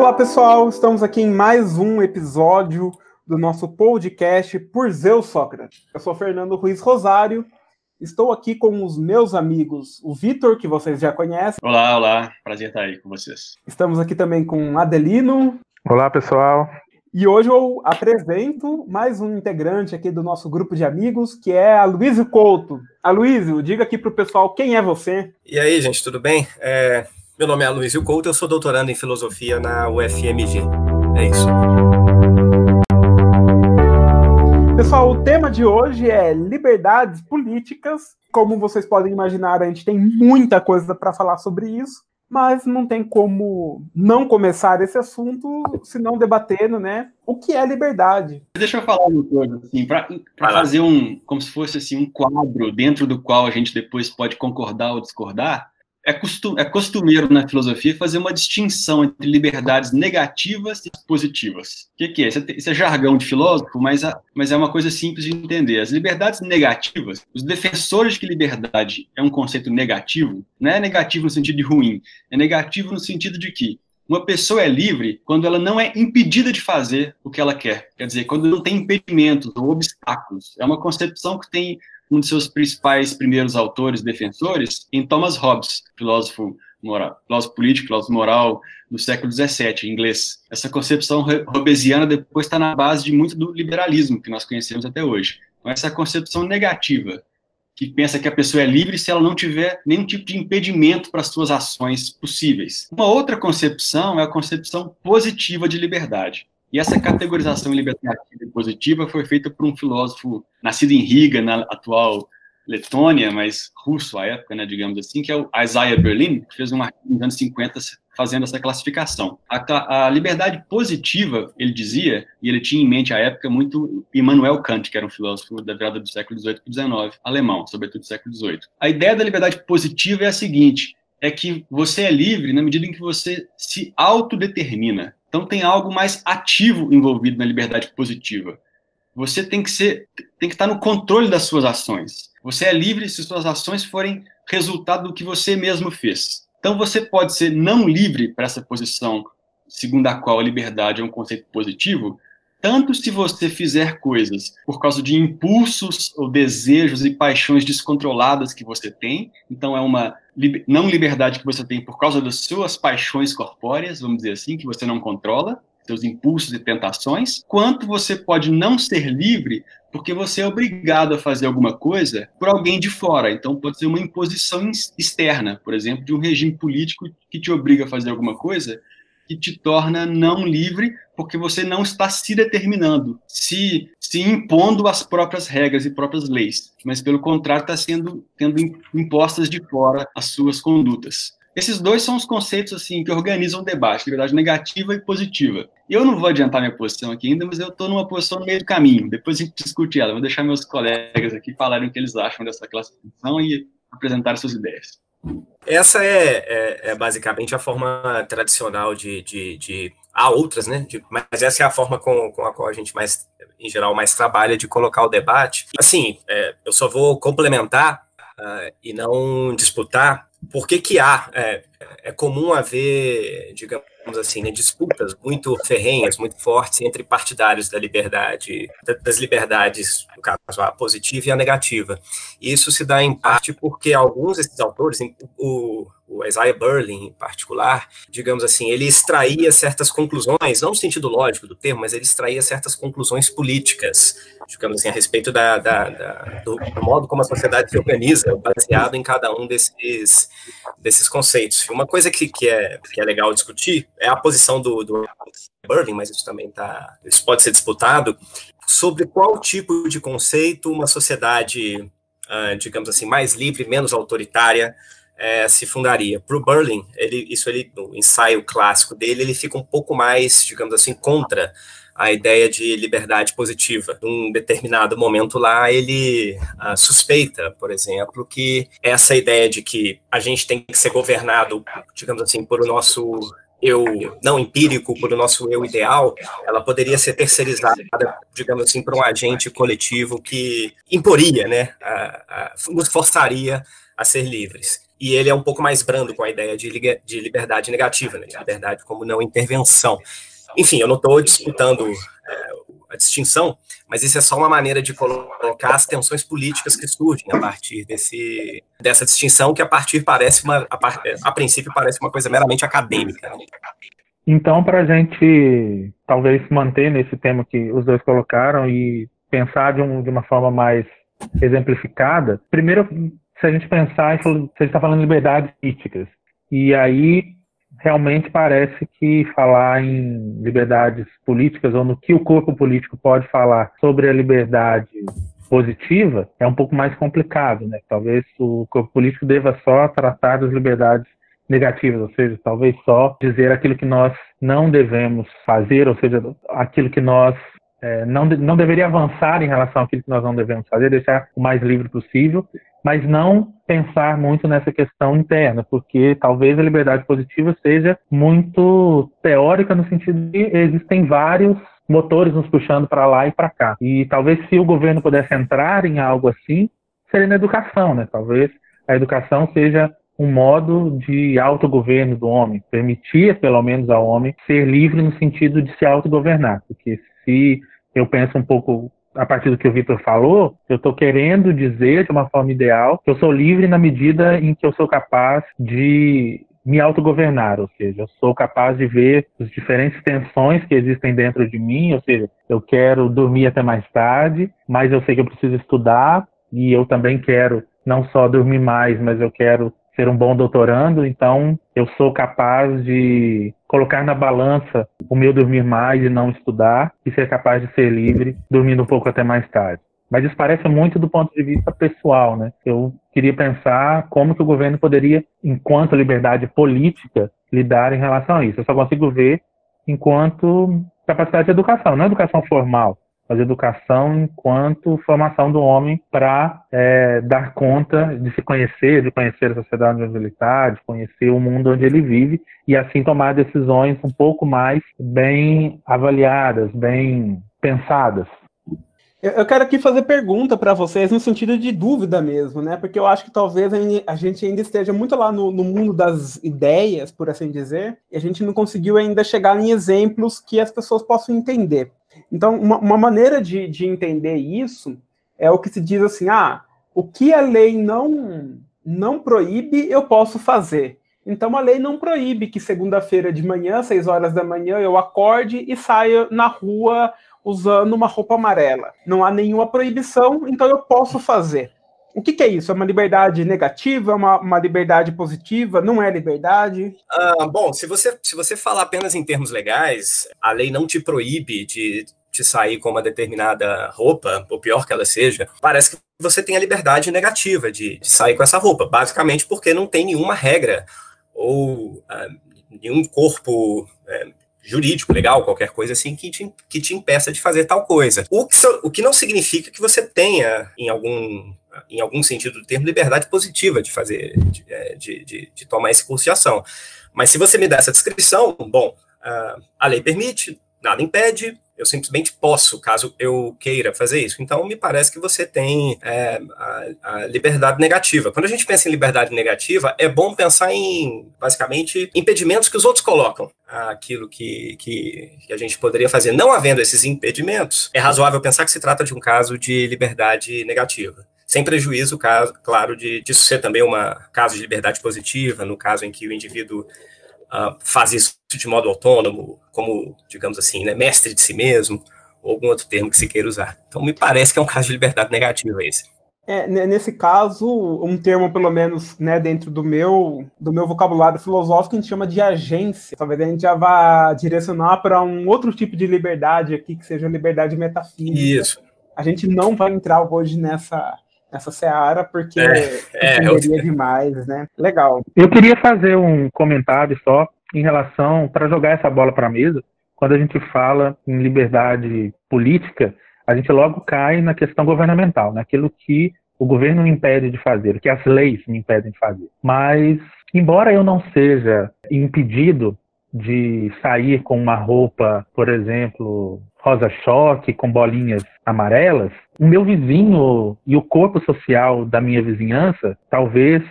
Olá, pessoal. Estamos aqui em mais um episódio do nosso podcast Por Zeus Sócrates. Eu sou Fernando Ruiz Rosário. Estou aqui com os meus amigos, o Vitor, que vocês já conhecem. Olá, olá. Prazer estar aí com vocês. Estamos aqui também com Adelino. Olá, pessoal. E hoje eu apresento mais um integrante aqui do nosso grupo de amigos, que é a Luísio Couto. Aloysio, diga aqui para o pessoal quem é você. E aí, gente, tudo bem? É, meu nome é Aloysio Couto, eu sou doutorando em filosofia na UFMG. É isso. Pessoal, o tema de hoje é liberdades políticas. Como vocês podem imaginar, a gente tem muita coisa para falar sobre isso, mas não tem como não começar esse assunto se não debatendo, né? O que é liberdade? Deixa eu falar uma coisa, assim, para fazer um, como se fosse assim, um quadro dentro do qual a gente depois pode concordar ou discordar é, costum, é costumeiro na filosofia fazer uma distinção entre liberdades negativas e positivas. O que, que é? Isso, é? isso é jargão de filósofo, mas, a, mas é uma coisa simples de entender. As liberdades negativas, os defensores de que liberdade é um conceito negativo, não é negativo no sentido de ruim, é negativo no sentido de que uma pessoa é livre quando ela não é impedida de fazer o que ela quer. Quer dizer, quando não tem impedimentos ou obstáculos. É uma concepção que tem um de seus principais primeiros autores, defensores, em Thomas Hobbes, filósofo moral, filósofo político, filósofo moral do século XVII, inglês. Essa concepção hobbesiana depois está na base de muito do liberalismo que nós conhecemos até hoje. Então, essa concepção negativa, que pensa que a pessoa é livre se ela não tiver nenhum tipo de impedimento para suas ações possíveis. Uma outra concepção é a concepção positiva de liberdade. E essa categorização libertativa e positiva foi feita por um filósofo nascido em Riga, na atual Letônia, mas russo à época, né, digamos assim, que é o Isaiah Berlin, que fez um artigo nos anos 50 fazendo essa classificação. A, a, liberdade positiva, ele dizia, e ele tinha em mente à época muito Immanuel Kant, que era um filósofo da virada do século XVIII para XIX, alemão, sobretudo do século XVIII. A ideia da liberdade positiva é a seguinte, é que você é livre na medida em que você se autodetermina. Então tem algo mais ativo envolvido na liberdade positiva. Você tem que ser, tem que estar no controle das suas ações. Você é livre se suas ações forem resultado do que você mesmo fez. Então você pode ser não livre para essa posição segundo a qual a liberdade é um conceito positivo, tanto se você fizer coisas por causa de impulsos ou desejos e paixões descontroladas que você tem, então é uma não liberdade que você tem por causa das suas paixões corpóreas, vamos dizer assim, que você não controla, seus impulsos e tentações, quanto você pode não ser livre porque você é obrigado a fazer alguma coisa por alguém de fora. Então, pode ser uma imposição externa, por exemplo, de um regime político que te obriga a fazer alguma coisa que te torna não livre porque você não está se determinando, se, se impondo as próprias regras e próprias leis, mas pelo contrário está sendo tendo impostas de fora as suas condutas. Esses dois são os conceitos assim que organizam o debate, liberdade negativa e positiva. Eu não vou adiantar minha posição aqui ainda, mas eu estou numa posição no meio do caminho. Depois a gente discute ela. Vou deixar meus colegas aqui falarem o que eles acham dessa classificação e apresentar suas ideias. Essa é, é, é, basicamente a forma tradicional de, de, de há outras, né? De, mas essa é a forma com, com a qual a gente mais, em geral, mais trabalha de colocar o debate. Assim, é, eu só vou complementar uh, e não disputar por que que há é, é comum haver, digamos assim, né, disputas muito ferrenhas, muito fortes entre partidários da liberdade, das liberdades, no caso, a positiva e a negativa. E isso se dá em parte porque alguns desses autores, o, o Isaiah Berlin em particular, digamos assim, ele extraía certas conclusões, não no sentido lógico do termo, mas ele extraía certas conclusões políticas, digamos assim, a respeito da, da, da do, do, modo como a sociedade se organiza, baseado em cada um desses, desses conceitos. Uma coisa que, que, é, que é legal discutir é a posição do, do Berlin, mas isso também tá, isso pode ser disputado, sobre qual tipo de conceito uma sociedade, uh, digamos assim, mais livre, menos autoritária, é, se fundaria. Para o Berlin, ele, isso ele, no ensaio clássico dele, ele fica um pouco mais, digamos assim, contra a ideia de liberdade positiva. Num determinado momento lá, ele uh, suspeita, por exemplo, que essa ideia de que a gente tem que ser governado, digamos assim, por o nosso eu não empírico, por o nosso eu ideal, ela poderia ser terceirizada, digamos assim, para um agente coletivo que imporia, né, nos forçaria a ser livres. E ele é um pouco mais brando com a ideia de, de liberdade negativa, né, de liberdade como não intervenção. Enfim, eu não estou disputando é, a distinção, mas isso é só uma maneira de colocar as tensões políticas que surgem a partir desse, dessa distinção, que a partir parece uma, a, a princípio parece uma coisa meramente acadêmica. Né? Então, para a gente talvez manter nesse tema que os dois colocaram e pensar de, um, de uma forma mais exemplificada, primeiro, se a gente pensar, se a gente está falando de liberdades políticas, e aí realmente parece que falar em liberdades políticas ou no que o corpo político pode falar sobre a liberdade positiva é um pouco mais complicado, né? Talvez o corpo político deva só tratar das liberdades negativas, ou seja, talvez só dizer aquilo que nós não devemos fazer, ou seja, aquilo que nós é, não, não deveria avançar em relação àquilo que nós não devemos fazer, deixar o mais livre possível, mas não pensar muito nessa questão interna, porque talvez a liberdade positiva seja muito teórica no sentido de existem vários motores nos puxando para lá e para cá. E talvez se o governo pudesse entrar em algo assim, seria na educação, né? Talvez a educação seja um modo de autogoverno do homem, permitir pelo menos ao homem ser livre no sentido de se autogovernar, porque se eu penso um pouco a partir do que o Vitor falou, eu estou querendo dizer de uma forma ideal que eu sou livre na medida em que eu sou capaz de me autogovernar, ou seja, eu sou capaz de ver as diferentes tensões que existem dentro de mim, ou seja, eu quero dormir até mais tarde, mas eu sei que eu preciso estudar e eu também quero não só dormir mais, mas eu quero ser um bom doutorando, então eu sou capaz de colocar na balança o meu dormir mais e não estudar e ser capaz de ser livre dormindo um pouco até mais tarde. Mas isso parece muito do ponto de vista pessoal, né? Eu queria pensar como que o governo poderia, enquanto liberdade política, lidar em relação a isso. Eu só consigo ver enquanto capacidade de educação, não educação formal, mas educação enquanto formação do homem para é, dar conta de se conhecer, de conhecer a sociedade onde ele está, de conhecer o mundo onde ele vive e assim tomar decisões um pouco mais bem avaliadas, bem pensadas. Eu quero aqui fazer pergunta para vocês no sentido de dúvida mesmo, né? Porque eu acho que talvez a gente ainda esteja muito lá no, no, mundo das ideias, por assim dizer, e a gente não conseguiu ainda chegar em exemplos que as pessoas possam entender. Então, uma, uma maneira de, de entender isso é o que se diz assim: ah, o que a lei não, não proíbe, eu posso fazer. Então, a lei não proíbe que segunda-feira de manhã, seis horas da manhã, eu acorde e saia na rua usando uma roupa amarela. Não há nenhuma proibição, então eu posso fazer. O que, que, é isso? É uma liberdade negativa? É uma, uma liberdade positiva? Não é liberdade? Ah, bom, se você, se você falar apenas em termos legais, a lei não te proíbe de, de sair com uma determinada roupa, ou pior que ela seja. Parece que você tem a liberdade negativa de, de sair com essa roupa, basicamente porque não tem nenhuma regra ou ah, nenhum corpo é, jurídico, legal, qualquer coisa assim que te, que te impeça de fazer tal coisa. O que, o que não significa que você tenha, em algum em algum sentido do termo, liberdade positiva de fazer, de, é, de, de, tomar esse curso de ação. Mas se você me dá essa descrição, bom, a lei permite, nada impede, eu simplesmente posso, caso eu queira fazer isso. Então, me parece que você tem é, a, a, liberdade negativa. Quando a gente pensa em liberdade negativa, é bom pensar em, basicamente, impedimentos que os outros colocam aquilo que, que, que, a gente poderia fazer. Não havendo esses impedimentos, é razoável pensar que se trata de um caso de liberdade negativa sem prejuízo, claro, de disso ser também um caso de liberdade positiva, no caso em que o indivíduo uh, faz isso de modo autônomo, como, digamos assim, né, mestre de si mesmo, ou algum outro termo que se queira usar. Então, me parece que é um caso de liberdade negativa esse. É, nesse caso, um termo, pelo menos, né, dentro do meu, do meu vocabulário filosófico, a gente chama de agência. Talvez a gente já vá direcionar para um outro tipo de liberdade aqui, que seja liberdade metafísica. Isso. A gente não vai entrar hoje nessa, nessa seara, porque é, é, eu... demais, né? Legal. Eu queria fazer um comentário só em relação, para jogar essa bola para a mesa, quando a gente fala em liberdade política, a gente logo cai na questão governamental, naquilo que o governo me impede de fazer, o que as leis me impedem de fazer. Mas, embora eu não seja impedido de sair com uma roupa, por exemplo, rosa-choque com bolinhas amarelas, o meu vizinho e o corpo social da minha vizinhança talvez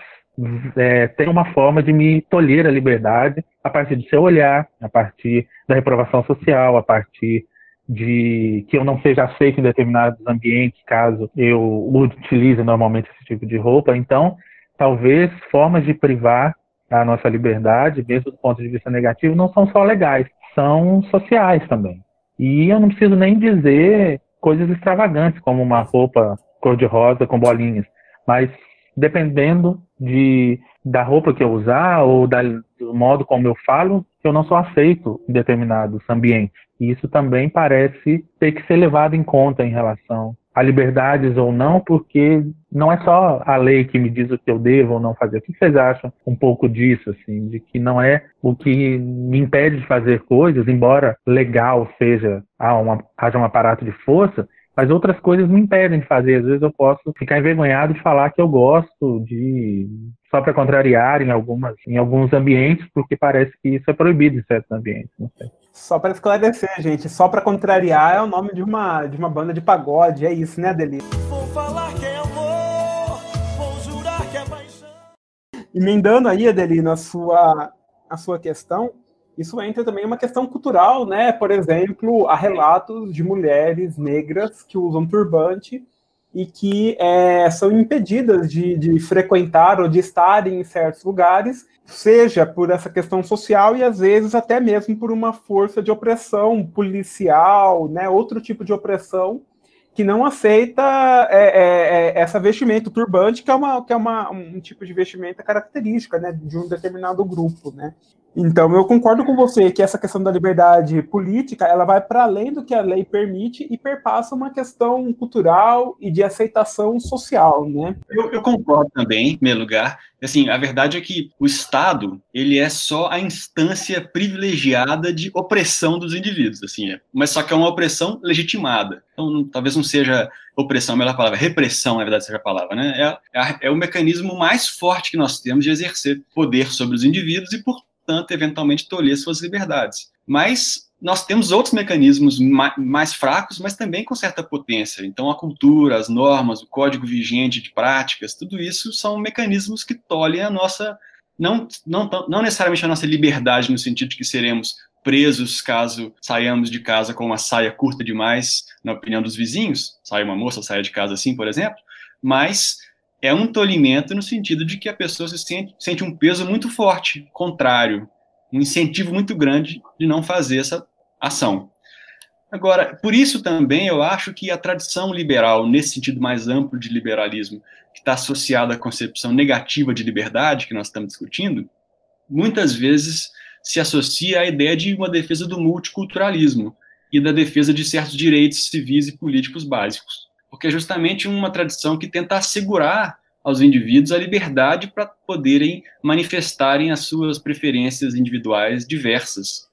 é, tenha uma forma de me tolher a liberdade a partir do seu olhar, a partir da reprovação social, a partir de que eu não seja aceito em determinados ambientes, caso eu utilize normalmente esse tipo de roupa. Então, talvez formas de privar a nossa liberdade, mesmo do ponto de vista negativo, não são só legais, são sociais também. E eu não preciso nem dizer coisas extravagantes, como uma roupa cor-de-rosa com bolinhas, mas dependendo de, da roupa que eu usar ou da, do modo como eu falo, eu não sou aceito em determinados ambientes. E isso também parece ter que ser levado em conta em relação a liberdades ou não, porque não é só a lei que me diz o que eu devo ou não fazer. O que vocês acham um pouco disso, assim, de que não é o que me impede de fazer coisas, embora legal seja haja um aparato de força, mas outras coisas me impedem de fazer. Às vezes eu posso ficar envergonhado de falar que eu gosto de só para contrariar em algumas em alguns ambientes, porque parece que isso é proibido em certos ambientes. Só para esclarecer, gente, só para contrariar é o nome de uma de uma banda de pagode, é isso, né, Adeli? Vou falar que é amor, vou jurar que é paixão. Emendando aí, Adelina, a sua a sua questão, isso entra também uma questão cultural, né? Por exemplo, há relatos de mulheres negras que usam turbante e que é, são impedidas de, de, frequentar ou de estar em certos lugares, seja por essa questão social e às vezes até mesmo por uma força de opressão policial, né? Outro tipo de opressão que não aceita é, é, é, essa vestimenta, o turbante, que é, uma, que é uma, um tipo de vestimenta característica né, de um determinado grupo. Né? Então, eu concordo com você que essa questão da liberdade política, ela vai para além do que a lei permite e perpassa uma questão cultural e de aceitação social, né? Eu, eu concordo também, em primeiro lugar. Assim, a verdade é que o Estado, ele é só a instância privilegiada de opressão dos indivíduos, assim, é. mas só que é uma opressão legitimada. Então, não, talvez não seja opressão, a melhor palavra, repressão, na verdade, seja a palavra, né? É, é, é o mecanismo mais forte que nós temos de exercer poder sobre os indivíduos e, por portanto, eventualmente tolher suas liberdades. Mas nós temos outros mecanismos mais fracos, mas também com certa potência. Então, a cultura, as normas, o código vigente de práticas, tudo isso são mecanismos que tolhem a nossa, não, não, não necessariamente a nossa liberdade, no sentido de que seremos presos caso saiamos de casa com uma saia curta demais, na opinião dos vizinhos, sai uma moça, saia de casa assim, por exemplo, mas é um tolimento no sentido de que a pessoa se sente, sente um peso muito forte, contrário, um incentivo muito grande de não fazer essa ação. Agora, por isso também eu acho que a tradição liberal, nesse sentido mais amplo de liberalismo, que está associada à concepção negativa de liberdade que nós estamos discutindo, muitas vezes se associa à ideia de uma defesa do multiculturalismo e da defesa de certos direitos civis e políticos básicos porque é justamente uma tradição que tenta assegurar aos indivíduos a liberdade para poderem manifestarem as suas preferências individuais diversas.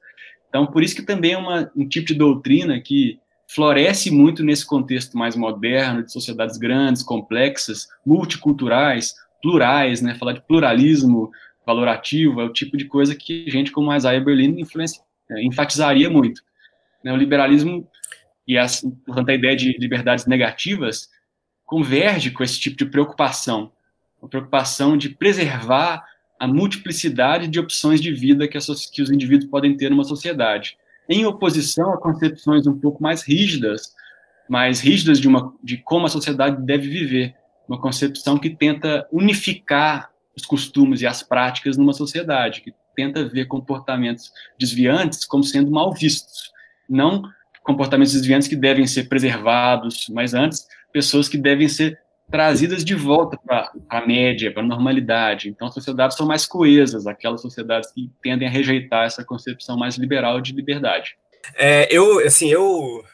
Então, por isso que também é uma, um tipo de doutrina que floresce muito nesse contexto mais moderno, de sociedades grandes, complexas, multiculturais, plurais, né? Falar de pluralismo valorativo é o tipo de coisa que gente como Isaiah Berlin influencia, enfatizaria muito. Né? O liberalismo e as, portanto, a ideia de liberdades negativas converge com esse tipo de preocupação, a preocupação de preservar a multiplicidade de opções de vida que, que os indivíduos podem ter numa sociedade, em oposição a concepções um pouco mais rígidas, mais rígidas de, uma, de como a sociedade deve viver, uma concepção que tenta unificar os costumes e as práticas numa sociedade, que tenta ver comportamentos desviantes como sendo mal vistos, não comportamentos desviantes que devem ser preservados, mas antes, pessoas que devem ser trazidas de volta para a média, para a normalidade. Então, as sociedades são mais coesas, aquelas sociedades que tendem a rejeitar essa concepção mais liberal de liberdade. É, eu, assim, eu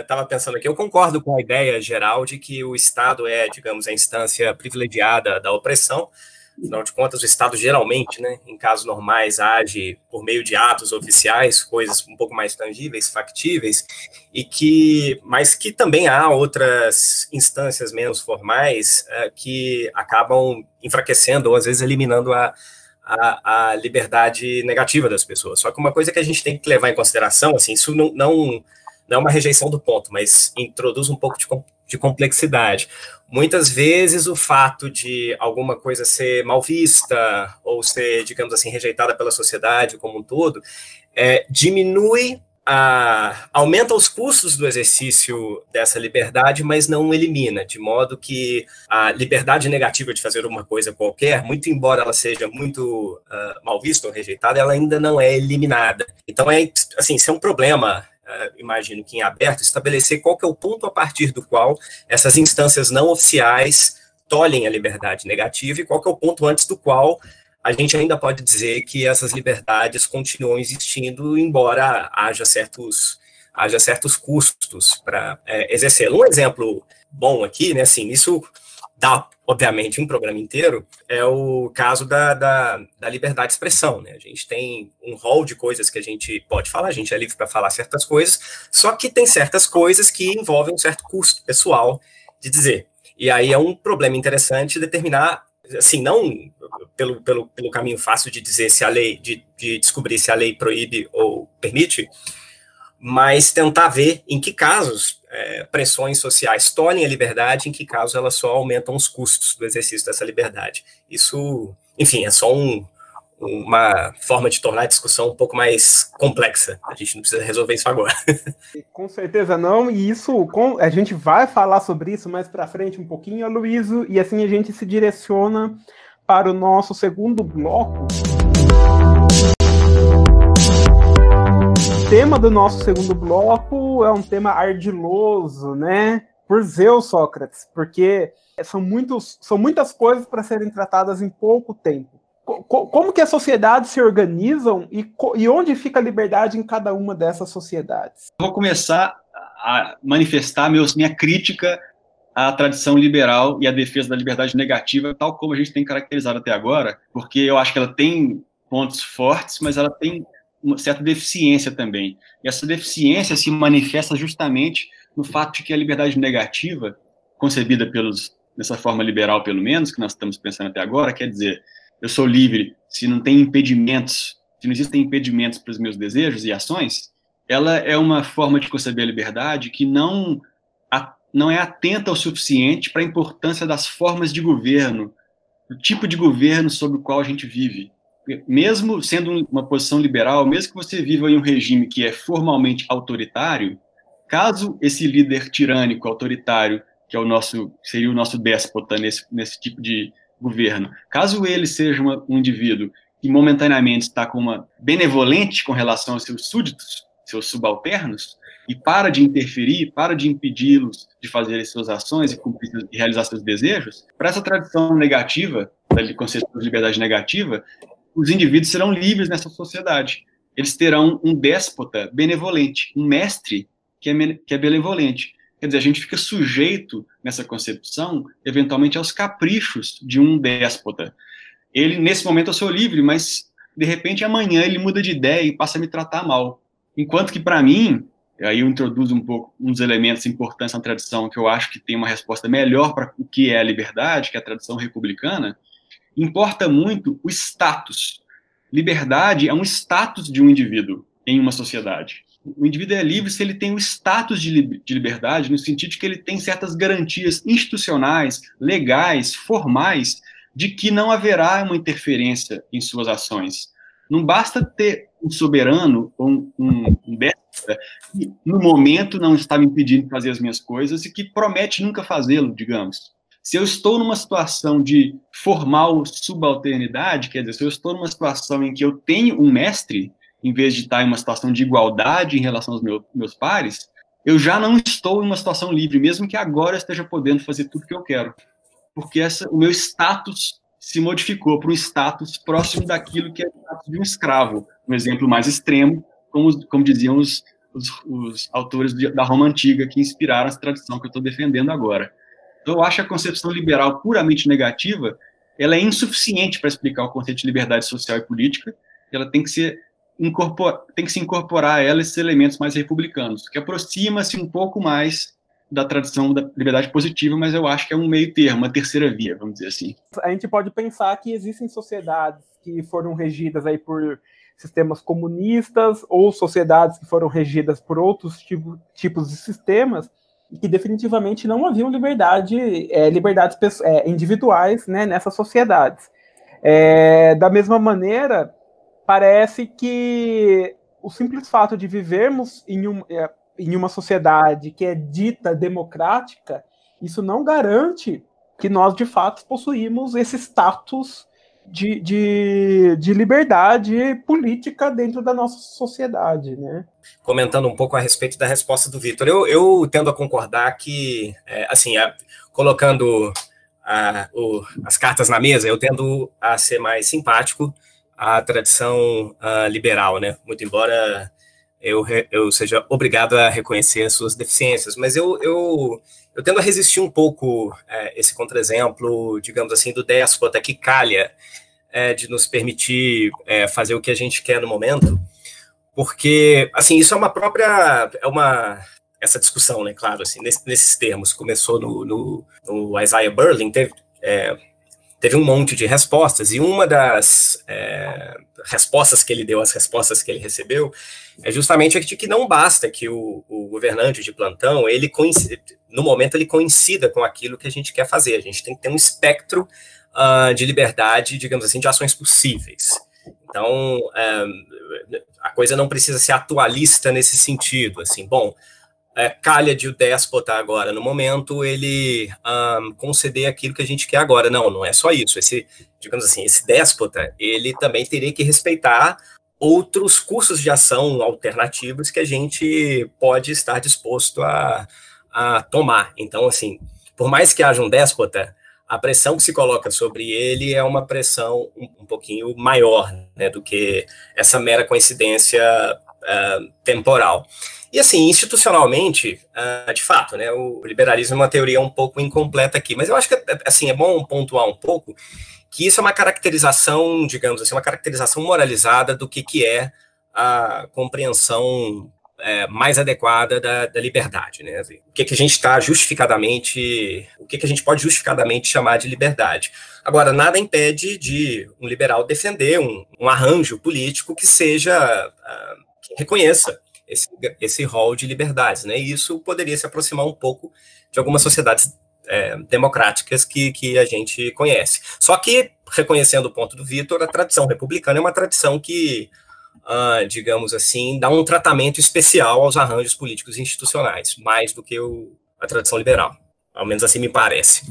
estava é, pensando aqui, eu concordo com a ideia geral de que o Estado é, digamos, a instância privilegiada da opressão, Afinal de contas, o Estado geralmente, né, em casos normais, age por meio de atos oficiais, coisas um pouco mais tangíveis, factíveis, e que, mas que também há outras instâncias menos formais uh, que acabam enfraquecendo ou às vezes eliminando a, a, a, liberdade negativa das pessoas. Só que uma coisa que a gente tem que levar em consideração, assim, isso não, não não é uma rejeição do ponto, mas introduz um pouco de, de complexidade. Muitas vezes o fato de alguma coisa ser mal vista ou ser, digamos assim, rejeitada pela sociedade como um todo, é, diminui a, aumenta os custos do exercício dessa liberdade, mas não elimina, de modo que a liberdade negativa de fazer uma coisa qualquer, muito embora ela seja muito uh, mal vista ou rejeitada, ela ainda não é eliminada. Então, é assim, isso é um problema imagino que em aberto, estabelecer qual que é o ponto a partir do qual essas instâncias não oficiais tolhem a liberdade negativa e qual que é o ponto antes do qual a gente ainda pode dizer que essas liberdades continuam existindo, embora haja certos, haja certos custos para é, exercê-lo. Um exemplo bom aqui, né, assim, isso dá, obviamente, um programa inteiro, é o caso da, da, da liberdade de expressão, né, a gente tem um rol de coisas que a gente pode falar, a gente é livre para falar certas coisas, só que tem certas coisas que envolvem um certo custo pessoal de dizer. E aí é um problema interessante determinar assim, não pelo, pelo, pelo caminho fácil de dizer se a lei, de, de descobrir se a lei proíbe ou permite, mas tentar ver em que casos é, pressões sociais tornem a liberdade, em que casos elas só aumentam os custos do exercício dessa liberdade. Isso, enfim, é só um, uma forma de tornar a discussão um pouco mais complexa. A gente não precisa resolver isso agora. Com certeza não, e isso com, a gente vai falar sobre isso mais para frente um pouquinho, Luísio, e assim a gente se direciona para o nosso segundo bloco. Tema do nosso segundo bloco é um tema ardiloso, né? Por Zeus, Sócrates, porque são, muitos, são muitas coisas para serem tratadas em pouco tempo como que as sociedades se organizam e, e onde fica a liberdade em cada uma dessas sociedades? Vou começar a manifestar meus, minha crítica à tradição liberal e à defesa da liberdade negativa, tal como a gente tem caracterizado até agora, porque eu acho que ela tem pontos fortes, mas ela tem uma certa deficiência também. E essa deficiência se manifesta justamente no fato de que a liberdade negativa, concebida pelos dessa forma liberal pelo menos que nós estamos pensando até agora, quer dizer, eu sou livre, se não tem impedimentos, se não existem impedimentos para os meus desejos e ações, ela é uma forma de conceber a liberdade que não, a, não é atenta o suficiente para a importância das formas de governo, do tipo de governo sobre o qual a gente vive. Mesmo sendo uma posição liberal, mesmo que você viva em um regime que é formalmente autoritário, caso esse líder tirânico, autoritário, que é o nosso, seria o nosso déspota nesse, nesse tipo de, governo. Caso ele seja uma, um indivíduo que momentaneamente está com uma benevolente com relação aos seus súditos, seus subalternos, e para de interferir, para de impedi-los de fazer as suas ações e, cumprir, e realizar seus desejos, para essa tradição negativa, da concepção de liberdade negativa, os indivíduos serão livres nessa sociedade. Eles terão um déspota benevolente, um mestre que é, que é benevolente. Quer dizer, a gente fica sujeito nessa concepção, eventualmente, aos caprichos de um déspota. Ele, nesse momento, eu sou livre, mas de repente amanhã ele muda de ideia e passa a me tratar mal. Enquanto que, para mim, aí eu introduzo um pouco uns elementos importantes na tradição que eu acho que tem uma resposta melhor para o que é a liberdade, que é a tradição republicana, importa muito o status. Liberdade é um status de um indivíduo em uma sociedade o indivíduo é livre se ele tem o status de, de liberdade, no sentido de que ele tem certas garantias institucionais, legais, formais, de que não haverá uma interferência em suas ações. Não basta ter um soberano ou um, um, um que, no momento, não está me impedindo de fazer as minhas coisas e que promete nunca fazê-lo, digamos. Se eu estou numa situação de formal subalternidade, quer dizer, se eu estou numa situação em que eu tenho um mestre, em vez de estar em uma situação de igualdade em relação aos meus, meus pares, eu já não estou em uma situação livre, mesmo que agora esteja podendo fazer tudo que eu quero. Porque essa, o meu status se modificou para um status próximo daquilo que é o status de um escravo, um exemplo mais extremo, como, como diziam os, os, os autores da Roma Antiga que inspiraram essa tradição que eu estou defendendo agora. Então, eu acho a concepção liberal puramente negativa ela é insuficiente para explicar o conceito de liberdade social e política, ela tem que ser tem que se incorporar a ela esses elementos mais republicanos, que aproxima-se um pouco mais da tradição da liberdade positiva, mas eu acho que é um meio termo, uma terceira via, vamos dizer assim. A gente pode pensar que existem sociedades que foram regidas aí por sistemas comunistas ou sociedades que foram regidas por outros tipo, tipos de sistemas e que definitivamente não haviam liberdade, é, liberdades é, individuais né, nessas sociedades. É, da mesma maneira, parece que o simples fato de vivermos em, um, é, em uma sociedade que é dita democrática, isso não garante que nós de fato possuímos esse status de, de, de, liberdade política dentro da nossa sociedade, né? Comentando um pouco a respeito da resposta do Vitor, eu, eu tendo a concordar que, é, assim, é, colocando a, o, as cartas na mesa, eu tendo a ser mais simpático à tradição uh, liberal, né? Muito embora eu, eu seja obrigado a reconhecer as suas deficiências, mas eu, eu, eu tendo a resistir um pouco é, esse exemplo digamos assim, do déspota que calha é, de nos permitir é, fazer o que a gente quer no momento, porque, assim, isso é uma própria, é uma, essa discussão, né, claro, assim, nesse, nesses termos, começou no, no, no Isaiah Berlin, teve, é, teve um monte de respostas, e uma das é, respostas que ele deu, as respostas que ele recebeu, é justamente de que não basta que o, o governante de plantão, ele no momento ele coincida com aquilo que a gente quer fazer, a gente tem que ter um espectro uh, de liberdade, digamos assim, de ações possíveis. Então, um, a coisa não precisa ser atualista nesse sentido, assim, bom, é, calha de o déspota agora, no momento, ele um, conceder aquilo que a gente quer agora. Não, não é só isso. Esse, digamos assim, esse déspota, ele também teria que respeitar outros cursos de ação alternativos que a gente pode estar disposto a, a tomar. Então, assim, por mais que haja um déspota, a pressão que se coloca sobre ele é uma pressão um, um pouquinho maior né, do que essa mera coincidência uh, temporal. E assim, institucionalmente, uh, de fato, né, o liberalismo é uma teoria um pouco incompleta aqui, mas eu acho que assim é bom pontuar um pouco que isso é uma caracterização, digamos assim, uma caracterização moralizada do que, que é a compreensão é, mais adequada da, da liberdade, né? O que, que a gente está justificadamente, o que, que a gente pode justificadamente chamar de liberdade. Agora, nada impede de um liberal defender um, um arranjo político que seja, uh, que reconheça esse, esse rol de liberdades, né? E isso poderia se aproximar um pouco de algumas sociedades é, democráticas que, que a gente conhece. Só que, reconhecendo o ponto do Vitor, a tradição republicana é uma tradição que, ah, digamos assim, dá um tratamento especial aos arranjos políticos e institucionais, mais do que o, a tradição liberal. Ao menos assim me parece.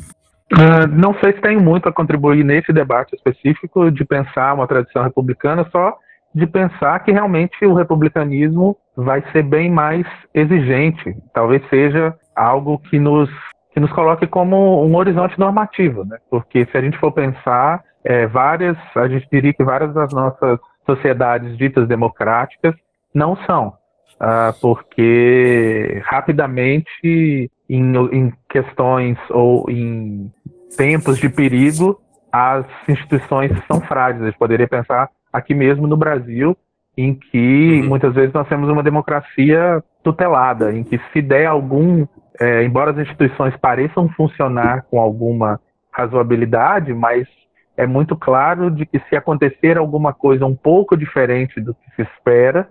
Uh, não sei se tem muito a contribuir nesse debate específico de pensar uma tradição republicana, só de pensar que realmente o republicanismo vai ser bem mais exigente. Talvez seja algo que nos, que nos coloque como um horizonte normativo, né? Porque se a gente for pensar, é, várias, a gente diria que várias das nossas sociedades ditas democráticas não são. Uh, porque rapidamente, em, em questões ou em tempos de perigo, as instituições são frágeis. A gente poderia pensar aqui mesmo no Brasil, em que uhum. muitas vezes nós temos uma democracia tutelada, em que se der algum, é, embora as instituições pareçam funcionar com alguma razoabilidade, mas é muito claro de que se acontecer alguma coisa um pouco diferente do que se espera,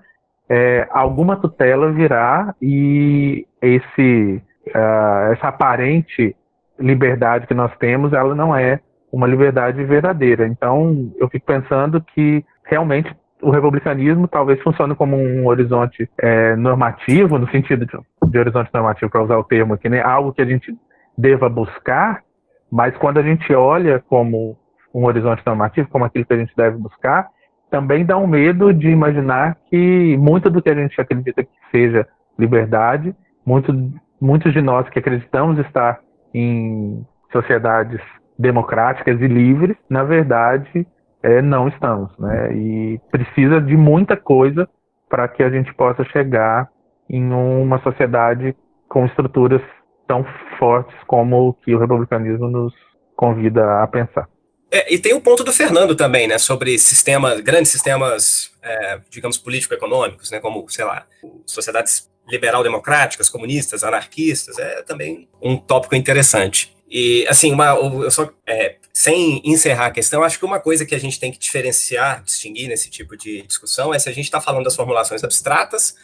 é, alguma tutela virá e esse, uh, essa aparente liberdade que nós temos, ela não é uma liberdade verdadeira. Então, eu fico pensando que realmente o republicanismo talvez funcione como um horizonte é, normativo, no sentido de, de horizonte normativo, para usar o termo aqui, né? algo que a gente deva buscar, mas quando a gente olha como um horizonte normativo, como aquilo que a gente deve buscar, também dá um medo de imaginar que muito do que a gente acredita que seja liberdade, muito, muitos de nós que acreditamos estar em sociedades democráticas e livres, na verdade, é, não estamos, né? E precisa de muita coisa para que a gente possa chegar em uma sociedade com estruturas tão fortes como o que o republicanismo nos convida a pensar. É, e tem o ponto do Fernando também, né, sobre sistemas, grandes sistemas, é, digamos, político-econômicos, né, como, sei lá, sociedades liberal-democráticas, comunistas, anarquistas, é também um tópico interessante. E, assim, uma, eu só é, sem encerrar a questão, acho que uma coisa que a gente tem que diferenciar, distinguir nesse tipo de discussão é se a gente está falando das formulações abstratas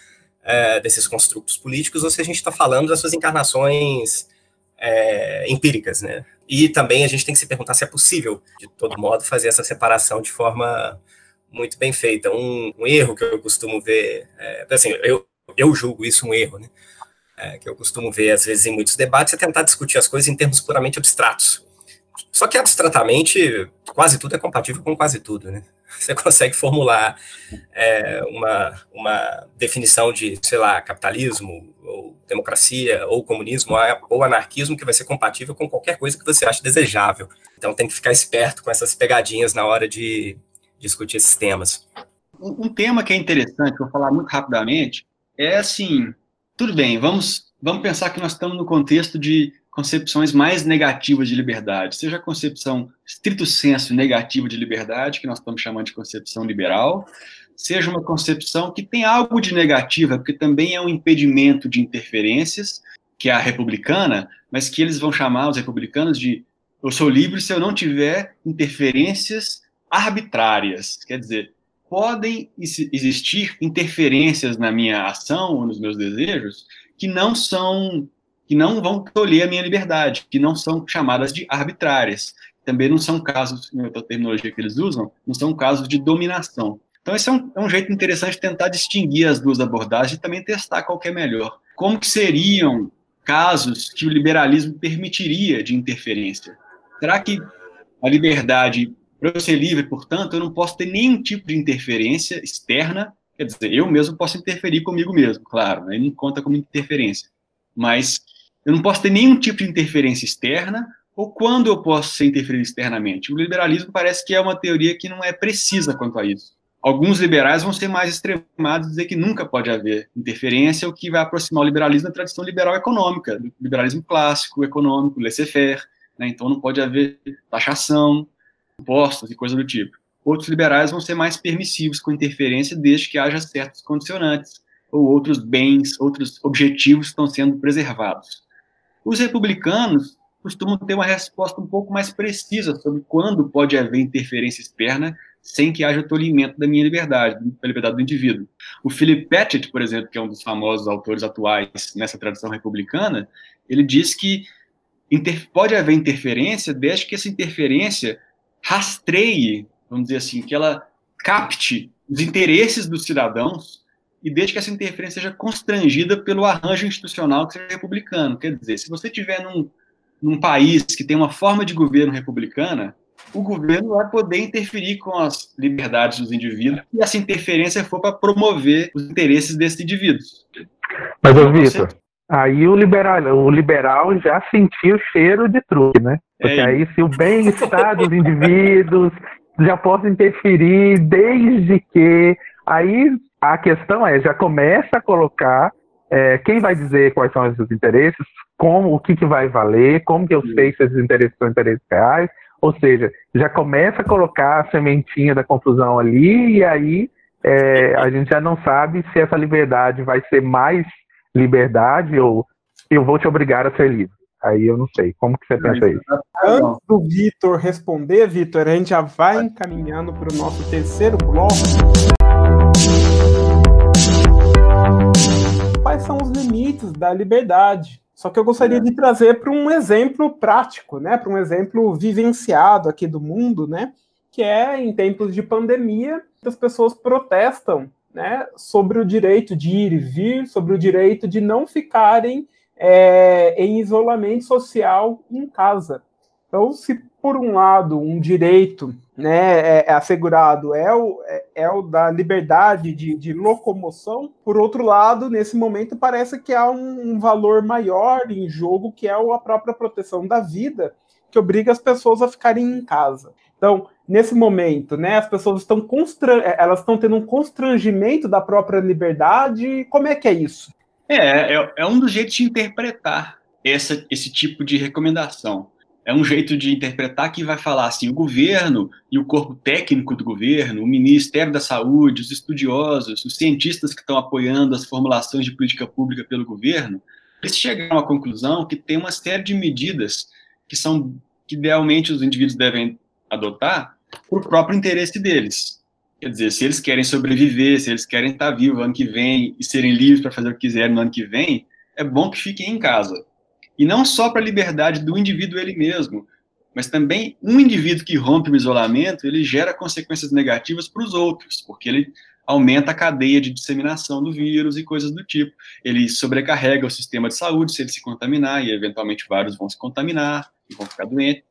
é, desses construtos políticos ou se a gente está falando das suas encarnações é, empíricas, né? E também a gente tem que se perguntar se é possível, de todo modo, fazer essa separação de forma muito bem feita. Um, um erro que eu costumo ver, é, assim, eu, eu julgo isso um erro, né? É, que eu costumo ver, às vezes, em muitos debates, é tentar discutir as coisas em termos puramente abstratos. Só que abstratamente, quase tudo é compatível com quase tudo, né? Você consegue formular é, uma, uma definição de, sei lá, capitalismo, ou democracia, ou comunismo, ou anarquismo, que vai ser compatível com qualquer coisa que você ache desejável. Então tem que ficar esperto com essas pegadinhas na hora de discutir esses temas. Um tema que é interessante, vou falar muito rapidamente, é assim, tudo bem, vamos, vamos pensar que nós estamos no contexto de concepções mais negativas de liberdade, seja a concepção estrito senso negativa de liberdade, que nós estamos chamando de concepção liberal, seja uma concepção que tem algo de negativa, porque também é um impedimento de interferências, que é a republicana, mas que eles vão chamar os republicanos de eu sou livre se eu não tiver interferências arbitrárias. Quer dizer, podem existir interferências na minha ação ou nos meus desejos que não são que não vão tolher a minha liberdade, que não são chamadas de arbitrárias. Também não são casos, na terminologia que eles usam, não são casos de dominação. Então, esse é um, é um jeito interessante de tentar distinguir as duas abordagens e também testar qual é melhor. Como que seriam casos que o liberalismo permitiria de interferência? Será que a liberdade, para eu ser livre, portanto, eu não posso ter nenhum tipo de interferência externa? Quer dizer, eu mesmo posso interferir comigo mesmo, claro, aí não conta como interferência. Mas eu não posso ter nenhum tipo de interferência externa, ou quando eu posso ser interferido externamente? O liberalismo parece que é uma teoria que não é precisa quanto a isso. Alguns liberais vão ser mais extremados e dizer que nunca pode haver interferência, o que vai aproximar o liberalismo da tradição liberal econômica, do liberalismo clássico, econômico, laissez-faire. Né? Então não pode haver taxação, impostos e coisa do tipo. Outros liberais vão ser mais permissivos com interferência, desde que haja certos condicionantes, ou outros bens, outros objetivos estão sendo preservados. Os republicanos costumam ter uma resposta um pouco mais precisa sobre quando pode haver interferência externa sem que haja tolimento da minha liberdade, da liberdade do indivíduo. O Philip Pettit, por exemplo, que é um dos famosos autores atuais nessa tradição republicana, ele diz que pode haver interferência desde que essa interferência rastreie, vamos dizer assim, que ela capte os interesses dos cidadãos e desde que essa interferência seja constrangida pelo arranjo institucional que seja republicano. Quer dizer, se você tiver num, num país que tem uma forma de governo republicana, o governo vai poder interferir com as liberdades dos indivíduos e essa interferência for para promover os interesses desses indivíduos. Mas, ô Vitor, aí o liberal, o liberal já sentiu o cheiro de truque, né? Porque é aí, se o bem-estar dos indivíduos já posso interferir desde que. Aí a questão é, já começa a colocar é, quem vai dizer quais são esses interesses, como, o que, que vai valer, como que eu sei se esses interesses são interesses reais, ou seja, já começa a colocar a sementinha da confusão ali e aí é, a gente já não sabe se essa liberdade vai ser mais liberdade ou eu vou te obrigar a ser livre. Aí eu não sei. Como que você pensa isso? Antes do Vitor responder, Vitor, a gente já vai encaminhando para o nosso terceiro bloco. Os limites da liberdade. Só que eu gostaria de trazer para um exemplo prático, né, para um exemplo vivenciado aqui do mundo, né, que é em tempos de pandemia, as pessoas protestam, né, sobre o direito de ir e vir, sobre o direito de não ficarem é, em isolamento social em casa. Então, se por um lado um direito né, é, é assegurado é o, é, é, o da liberdade de, de, locomoção, por outro lado, nesse momento parece que há um, um, valor maior em jogo, que é a própria proteção da vida, que obriga as pessoas a ficarem em casa. Então, nesse momento, né, as pessoas estão é, elas estão tendo um constrangimento da própria liberdade. Como é que é isso? É, é, é um dos jeitos de interpretar essa, esse tipo de recomendação é um jeito de interpretar que vai falar assim: o governo e o corpo técnico do governo, o Ministério da Saúde, os estudiosos, os cientistas que estão apoiando as formulações de política pública pelo governo, eles chegaram à conclusão que tem uma série de medidas que são que idealmente os indivíduos devem adotar por próprio interesse deles. Quer dizer, se eles querem sobreviver, se eles querem estar vivos ano que vem e serem livres para fazer o que quiserem no ano que vem, é bom que fiquem em casa. E não só para a liberdade do indivíduo ele mesmo, mas também um indivíduo que rompe o isolamento, ele gera consequências negativas para os outros, porque ele aumenta a cadeia de disseminação do vírus e coisas do tipo. Ele sobrecarrega o sistema de saúde se ele se contaminar, e eventualmente vários vão se contaminar e vão ficar doentes.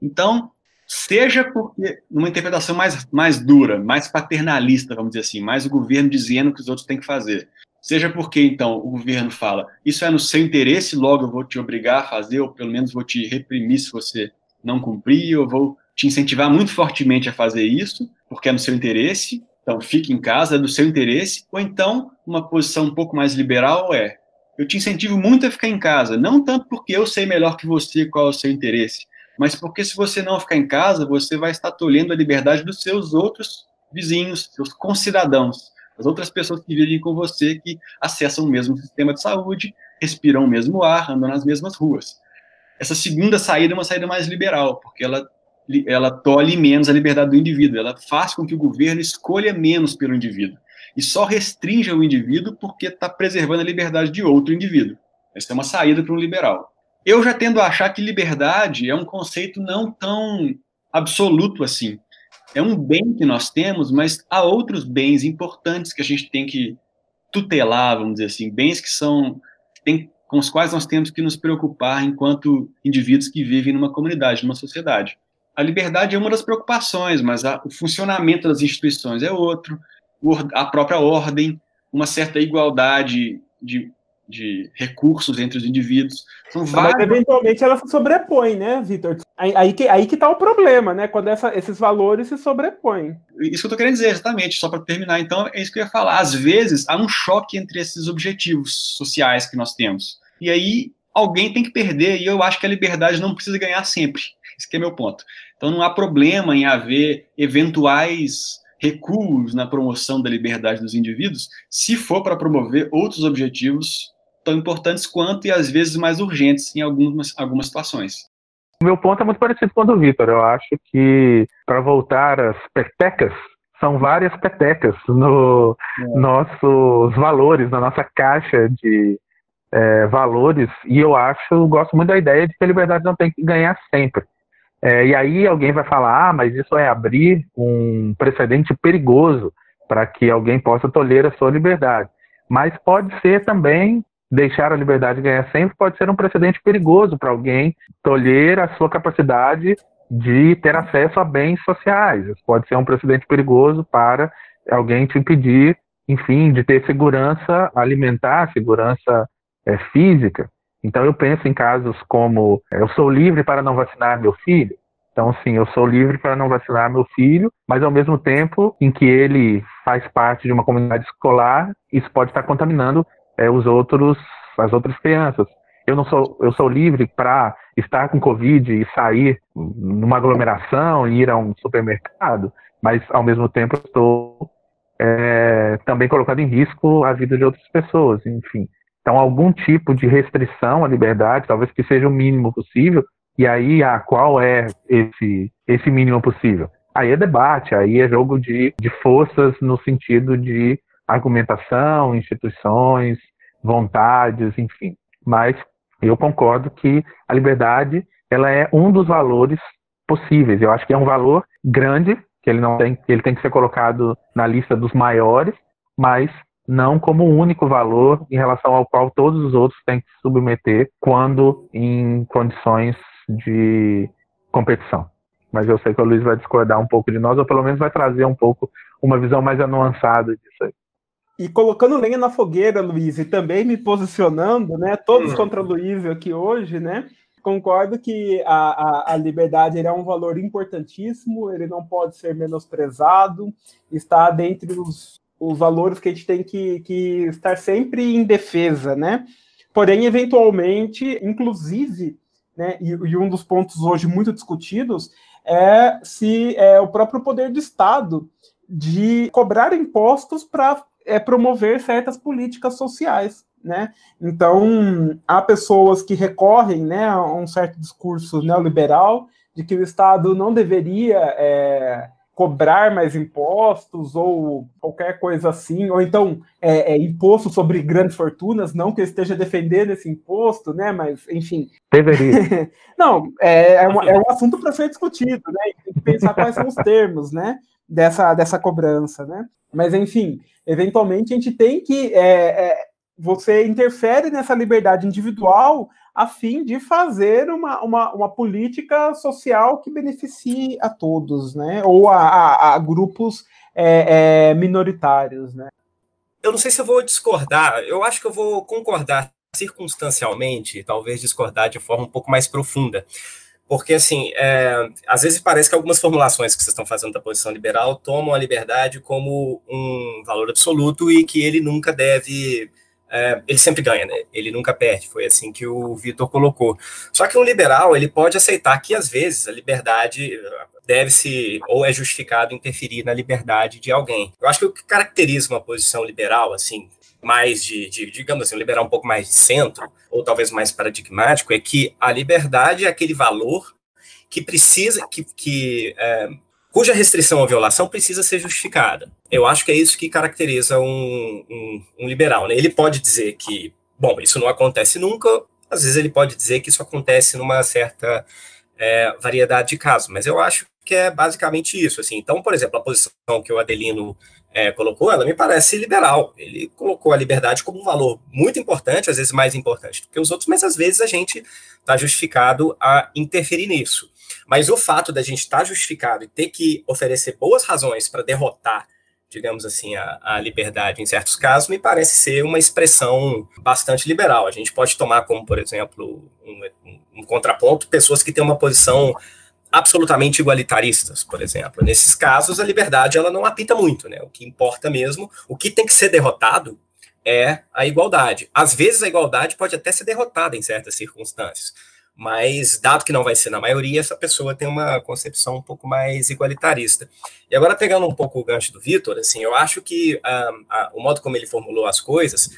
Então, seja porque, numa interpretação mais, mais dura, mais paternalista, vamos dizer assim, mais o governo dizendo o que os outros têm que fazer, seja porque, então, o governo fala, isso é no seu interesse, logo eu vou te obrigar a fazer, ou pelo menos vou te reprimir se você não cumprir, ou vou te incentivar muito fortemente a fazer isso, porque é no seu interesse, então fique em casa, é do seu interesse, ou então, uma posição um pouco mais liberal é, eu te incentivo muito a ficar em casa, não tanto porque eu sei melhor que você qual é o seu interesse, mas porque se você não ficar em casa, você vai estar tolhendo a liberdade dos seus outros vizinhos, seus concidadãos, as outras pessoas que vivem com você, que acessam o mesmo sistema de saúde, respiram o mesmo ar, andam nas mesmas ruas. Essa segunda saída é uma saída mais liberal, porque ela, ela tolhe menos a liberdade do indivíduo, ela faz com que o governo escolha menos pelo indivíduo, e só restringe o indivíduo porque está preservando a liberdade de outro indivíduo. Essa é uma saída para um liberal. Eu já tendo a achar que liberdade é um conceito não tão absoluto assim. É um bem que nós temos, mas há outros bens importantes que a gente tem que tutelar, vamos dizer assim, bens que são tem, com os quais nós temos que nos preocupar enquanto indivíduos que vivem numa comunidade, numa sociedade. A liberdade é uma das preocupações, mas a, o funcionamento das instituições é outro, a própria ordem, uma certa igualdade de de recursos entre os indivíduos. São vários... Mas eventualmente ela se sobrepõe, né, Vitor? Aí, aí, que, aí que tá o problema, né? Quando essa, esses valores se sobrepõem. Isso que eu tô querendo dizer, exatamente, só para terminar. Então, é isso que eu ia falar. Às vezes, há um choque entre esses objetivos sociais que nós temos. E aí, alguém tem que perder, e eu acho que a liberdade não precisa ganhar sempre. Esse é meu ponto. Então, não há problema em haver eventuais recuos na promoção da liberdade dos indivíduos, se for para promover outros objetivos tão importantes quanto e às vezes mais urgentes em algumas, algumas situações. O meu ponto é muito parecido com o do Vitor. Eu acho que, para voltar às petecas, são várias petecas nos é. nossos valores, na nossa caixa de é, valores, e eu acho, gosto muito da ideia de que a liberdade não tem que ganhar sempre. É, e aí alguém vai falar, ah, mas isso é abrir um precedente perigoso para que alguém possa tolher a sua liberdade. Mas pode ser também deixar a liberdade ganhar sempre pode ser um precedente perigoso para alguém tolher a sua capacidade de ter acesso a bens sociais. Pode ser um precedente perigoso para alguém te impedir, enfim, de ter segurança alimentar, segurança é, física. Então eu penso em casos como eu sou livre para não vacinar meu filho. Então, sim, eu sou livre para não vacinar meu filho, mas ao mesmo tempo em que ele faz parte de uma comunidade escolar, isso pode estar contaminando é, os outros, as outras crianças. Eu não sou, eu sou livre para estar com Covid e sair numa aglomeração e ir a um supermercado, mas ao mesmo tempo estou é, também colocando em risco a vida de outras pessoas, enfim. Então, algum tipo de restrição à liberdade, talvez que seja o mínimo possível, e aí, ah, qual é esse, esse mínimo possível? Aí é debate, aí é jogo de, de forças no sentido de argumentação, instituições, vontades, enfim. Mas eu concordo que a liberdade ela é um dos valores possíveis. Eu acho que é um valor grande que ele não tem, ele tem que ser colocado na lista dos maiores, mas não como o único valor em relação ao qual todos os outros têm que se submeter quando em condições de competição. Mas eu sei que o Luiz vai discordar um pouco de nós, ou pelo menos vai trazer um pouco uma visão mais anuançada disso aí. E colocando lenha na fogueira, Luiz, e também me posicionando, né? Todos hum. contra o Luiz aqui hoje, né? Concordo que a, a, a liberdade é um valor importantíssimo, ele não pode ser menosprezado, está dentre os, os valores que a gente tem que, que estar sempre em defesa, né? Porém, eventualmente, inclusive, né, e, e, um dos pontos hoje muito discutidos é se é o próprio poder do Estado de cobrar impostos para é, promover certas políticas sociais. né? Então, há pessoas que recorrem né, a um certo discurso neoliberal de que o Estado não deveria é, cobrar mais impostos ou qualquer coisa assim, ou então é, é, imposto sobre grandes fortunas, não que eu esteja defendendo esse imposto, né? Mas, enfim. Deveria. não, é, é, um, é um assunto para ser discutido, né? Tem que pensar quais são os termos, né? Dessa, dessa cobrança, né? Mas, enfim, eventualmente a gente tem que. É, é, você interfere nessa liberdade individual a fim de fazer uma, uma, uma política social que beneficie a todos, né? Ou a, a, a grupos é, é, minoritários, né? Eu não sei se eu vou discordar, eu acho que eu vou concordar circunstancialmente, talvez discordar de forma um pouco mais profunda. Porque, assim, é, às vezes parece que algumas formulações que vocês estão fazendo da posição liberal tomam a liberdade como um valor absoluto e que ele nunca deve. É, ele sempre ganha, né? Ele nunca perde. Foi assim que o Vitor colocou. Só que um liberal, ele pode aceitar que, às vezes, a liberdade deve-se, ou é justificado, interferir na liberdade de alguém. Eu acho que o que caracteriza uma posição liberal, assim, mais de, de, digamos assim, liberar um pouco mais de centro, ou talvez mais paradigmático, é que a liberdade é aquele valor que precisa, que, que é, cuja restrição ou violação precisa ser justificada. Eu acho que é isso que caracteriza um, um, um liberal. Né? Ele pode dizer que, bom, isso não acontece nunca, às vezes ele pode dizer que isso acontece numa certa é, variedade de casos, mas eu acho que é basicamente isso. Assim. Então, por exemplo, a posição que o Adelino é, colocou, ela me parece liberal. Ele colocou a liberdade como um valor muito importante, às vezes mais importante do que os outros, mas às vezes a gente está justificado a interferir nisso. Mas o fato da gente estar tá justificado e ter que oferecer boas razões para derrotar, digamos assim, a, a, liberdade em certos casos, me parece ser uma expressão bastante liberal. A gente pode tomar como, por exemplo, um, um, um contraponto pessoas que têm uma posição absolutamente igualitaristas, por exemplo. Nesses casos, a liberdade ela não apita muito, né? O que importa mesmo, o que tem que ser derrotado é a igualdade. Às vezes a igualdade pode até ser derrotada em certas circunstâncias, mas dado que não vai ser na maioria, essa pessoa tem uma concepção um pouco mais igualitarista. E agora pegando um pouco o gancho do Vitor, assim, eu acho que uh, uh, o modo como ele formulou as coisas,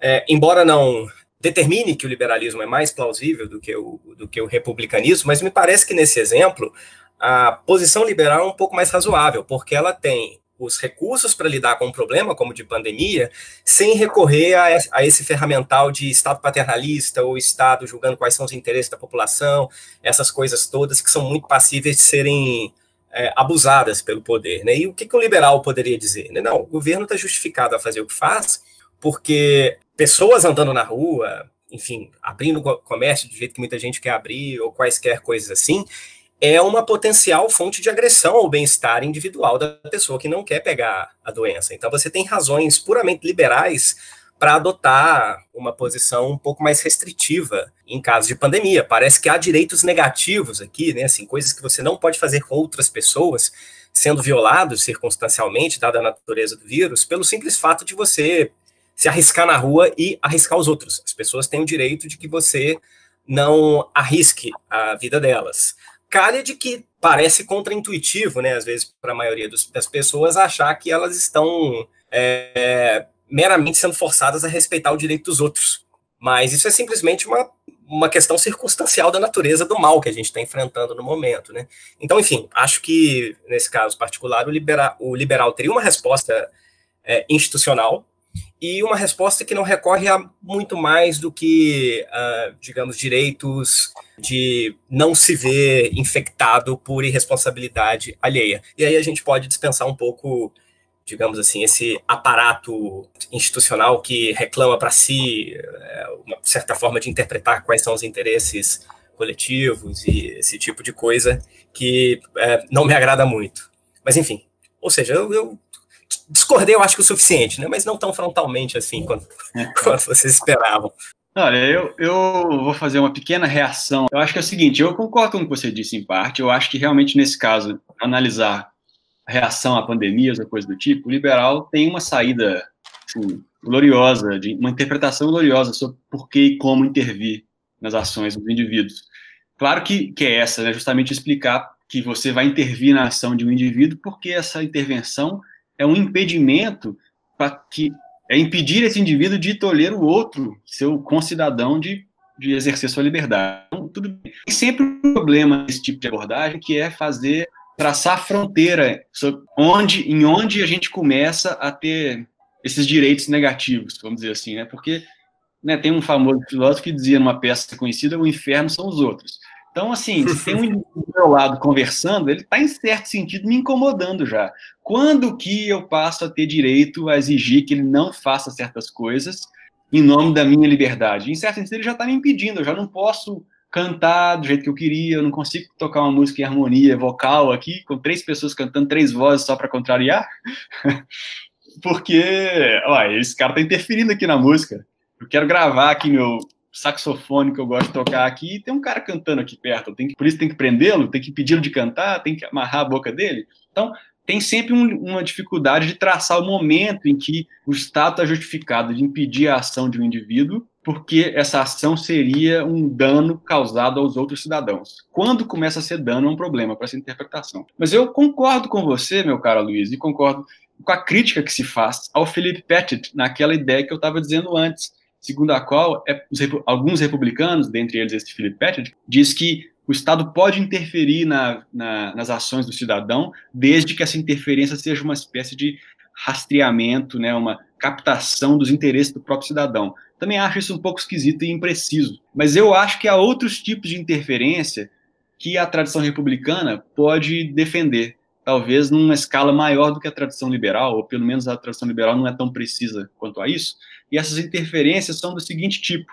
é, embora não determine que o liberalismo é mais plausível do que o, do que o republicanismo, mas me parece que nesse exemplo a posição liberal é um pouco mais razoável, porque ela tem os recursos para lidar com um problema como de pandemia, sem recorrer a, a, esse ferramental de Estado paternalista ou Estado julgando quais são os interesses da população, essas coisas todas que são muito passíveis de serem é, abusadas pelo poder. Né? E o que, que um liberal poderia dizer? Né? Não, o governo está justificado a fazer o que faz, porque pessoas andando na rua, enfim, abrindo comércio do jeito que muita gente quer abrir, ou quaisquer coisas assim, é uma potencial fonte de agressão ao bem-estar individual da pessoa que não quer pegar a doença. Então, você tem razões puramente liberais para adotar uma posição um pouco mais restritiva em caso de pandemia. Parece que há direitos negativos aqui, né? Assim, coisas que você não pode fazer com outras pessoas, sendo violados circunstancialmente, dada a natureza do vírus, pelo simples fato de você se arriscar na rua e arriscar os outros. As pessoas têm o direito de que você não arrisque a vida delas. Calha de que parece contraintuitivo, né, às vezes, para a maioria dos, das pessoas, achar que elas estão é, meramente sendo forçadas a respeitar o direito dos outros. Mas isso é simplesmente uma, uma questão circunstancial da natureza do mal que a gente está enfrentando no momento. Né? Então, enfim, acho que, nesse caso particular, o, libera, o liberal teria uma resposta é, institucional e uma resposta que não recorre a muito mais do que, uh, digamos, direitos de não se ver infectado por irresponsabilidade alheia. E aí a gente pode dispensar um pouco, digamos assim, esse aparato institucional que reclama para si é, uma certa forma de interpretar quais são os interesses coletivos e esse tipo de coisa que é, não me agrada muito. Mas enfim, ou seja, eu, eu discordei, eu acho que o suficiente, né? Mas não tão frontalmente assim quanto, quanto vocês esperavam. Olha, eu, eu vou fazer uma pequena reação. Eu acho que é o seguinte, eu concordo com o que você disse em parte, eu acho que realmente nesse caso, analisar a reação à pandemia, ou coisa do tipo, o liberal tem uma saída assim, gloriosa, de, uma interpretação gloriosa sobre por que e como intervir nas ações dos indivíduos. Claro que, que é essa, né, justamente explicar que você vai intervir na ação de um indivíduo porque essa intervenção é um impedimento para que é impedir esse indivíduo de tolher o outro, seu concidadão, de, de exercer sua liberdade. Então, tudo bem. Tem sempre um problema nesse tipo de abordagem, que é fazer, traçar a fronteira onde, em onde a gente começa a ter esses direitos negativos, vamos dizer assim, né? Porque né, tem um famoso filósofo que dizia numa peça conhecida, o inferno são os outros. Então, assim, se tem um indivíduo do meu lado conversando, ele está, em certo sentido, me incomodando já. Quando que eu passo a ter direito a exigir que ele não faça certas coisas em nome da minha liberdade? Em certo sentido, ele já está me impedindo, eu já não posso cantar do jeito que eu queria, eu não consigo tocar uma música em harmonia vocal aqui, com três pessoas cantando três vozes só para contrariar, porque, olha, esse cara está interferindo aqui na música. Eu quero gravar aqui meu, saxofone que eu gosto de tocar aqui, e tem um cara cantando aqui perto. Que, por isso tem que prendê-lo, tem que pedi-lo de cantar, tem que amarrar a boca dele. Então, tem sempre um, uma dificuldade de traçar o momento em que o Estado está justificado de impedir a ação de um indivíduo, porque essa ação seria um dano causado aos outros cidadãos. Quando começa a ser dano, é um problema para essa interpretação. Mas eu concordo com você, meu caro Luiz, e concordo com a crítica que se faz ao Philip Pettit naquela ideia que eu estava dizendo antes, segundo a qual é, alguns republicanos, dentre eles esse Philip Pettit, diz que o Estado pode interferir na, na, nas ações do cidadão, desde que essa interferência seja uma espécie de rastreamento, né, uma captação dos interesses do próprio cidadão. Também acho isso um pouco esquisito e impreciso, mas eu acho que há outros tipos de interferência que a tradição republicana pode defender, talvez numa escala maior do que a tradição liberal, ou pelo menos a tradição liberal não é tão precisa quanto a isso, e essas interferências são do seguinte tipo: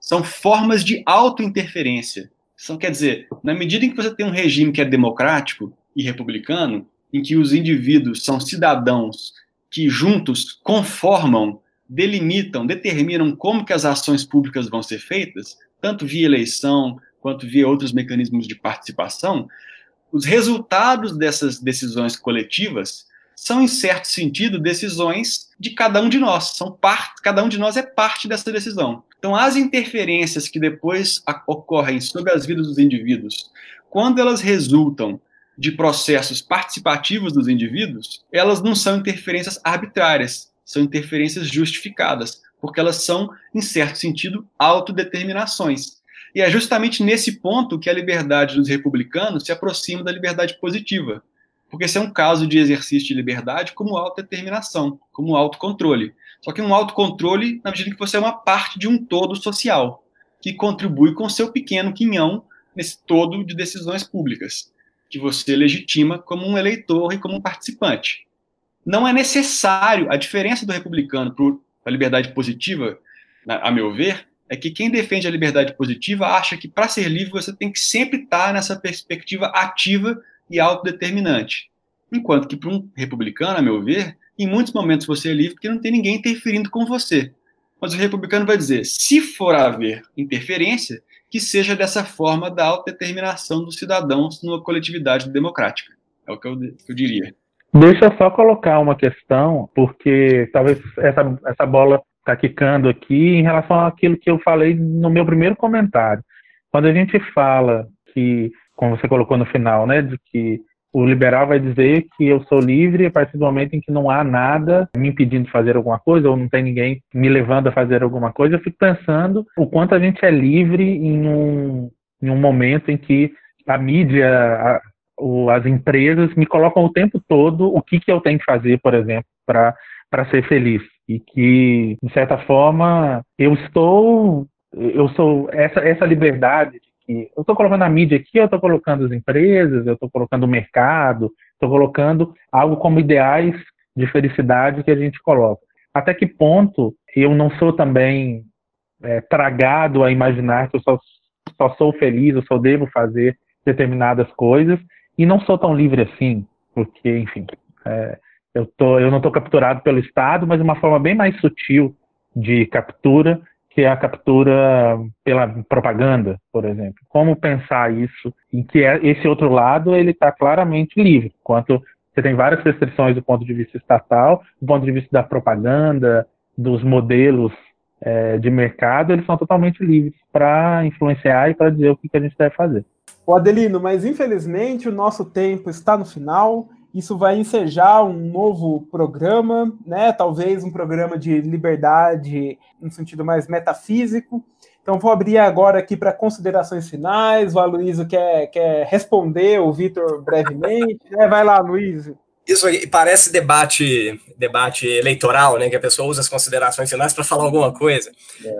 são formas de auto-interferência. São, quer dizer, na medida em que você tem um regime que é democrático e republicano, em que os indivíduos são cidadãos que juntos conformam, delimitam, determinam como que as ações públicas vão ser feitas, tanto via eleição quanto via outros mecanismos de participação, os resultados dessas decisões coletivas são, em certo sentido, decisões de cada um de nós. São parte, cada um de nós é parte dessa decisão. Então, as interferências que depois ocorrem sobre as vidas dos indivíduos, quando elas resultam de processos participativos dos indivíduos, elas não são interferências arbitrárias, são interferências justificadas, porque elas são, em certo sentido, autodeterminações. E é justamente nesse ponto que a liberdade dos republicanos se aproxima da liberdade positiva, porque esse é um caso de exercício de liberdade como autodeterminação, como autocontrole. Só que um autocontrole na medida que você é uma parte de um todo social, que contribui com seu pequeno quinhão nesse todo de decisões públicas, que você legitima como um eleitor e como um participante. Não é necessário, a diferença do republicano para a liberdade positiva, a meu ver, é que quem defende a liberdade positiva acha que para ser livre você tem que sempre estar nessa perspectiva ativa e autodeterminante. Enquanto que para um republicano, a meu ver, em muitos momentos você é livre porque não tem ninguém interferindo com você. Mas o republicano vai dizer: se for haver interferência, que seja dessa forma da autodeterminação dos cidadãos numa coletividade democrática. É o que eu, que eu diria. Deixa eu só colocar uma questão, porque talvez essa, essa bola está quicando aqui em relação àquilo que eu falei no meu primeiro comentário. Quando a gente fala que como você colocou no final, né, de que o liberal vai dizer que eu sou livre a partir do momento em que não há nada me impedindo de fazer alguma coisa, ou não tem ninguém me levando a fazer alguma coisa. Eu fico pensando o quanto a gente é livre em um, em um momento em que a mídia, a, o, as empresas me colocam o tempo todo o que, que eu tenho que fazer, por exemplo, para ser feliz. E que, de certa forma, eu estou. Eu sou. Essa, essa liberdade eu estou colocando a mídia aqui, eu estou colocando as empresas, eu estou colocando o mercado, estou colocando algo como ideais de felicidade que a gente coloca. Até que ponto eu não sou também é, tragado a imaginar que eu só, só sou feliz, eu só devo fazer determinadas coisas e não sou tão livre assim, porque, enfim, é, eu, tô, eu não estou capturado pelo Estado, mas uma forma bem mais sutil de captura que é a captura pela propaganda, por exemplo. Como pensar isso? Em que é, esse outro lado ele está claramente livre, enquanto você tem várias restrições do ponto de vista estatal, do ponto de vista da propaganda, dos modelos é, de mercado, eles são totalmente livres para influenciar e para dizer o que, que a gente deve fazer. O Adelino, mas infelizmente o nosso tempo está no final isso vai ensejar um novo programa, né? Talvez um programa de liberdade no sentido mais metafísico. Então vou abrir agora aqui para considerações finais. O Aloysio quer, quer responder o Vitor brevemente. É, vai lá, Luiz. Isso aí parece debate, debate eleitoral, né? Que a pessoa usa as considerações finais para falar alguma coisa.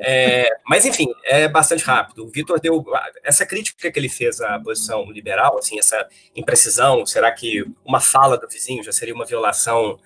É. É, mas enfim, é bastante rápido. O Vitor deu essa crítica que ele fez à posição liberal, assim, essa imprecisão. Será que uma fala do vizinho já seria uma violação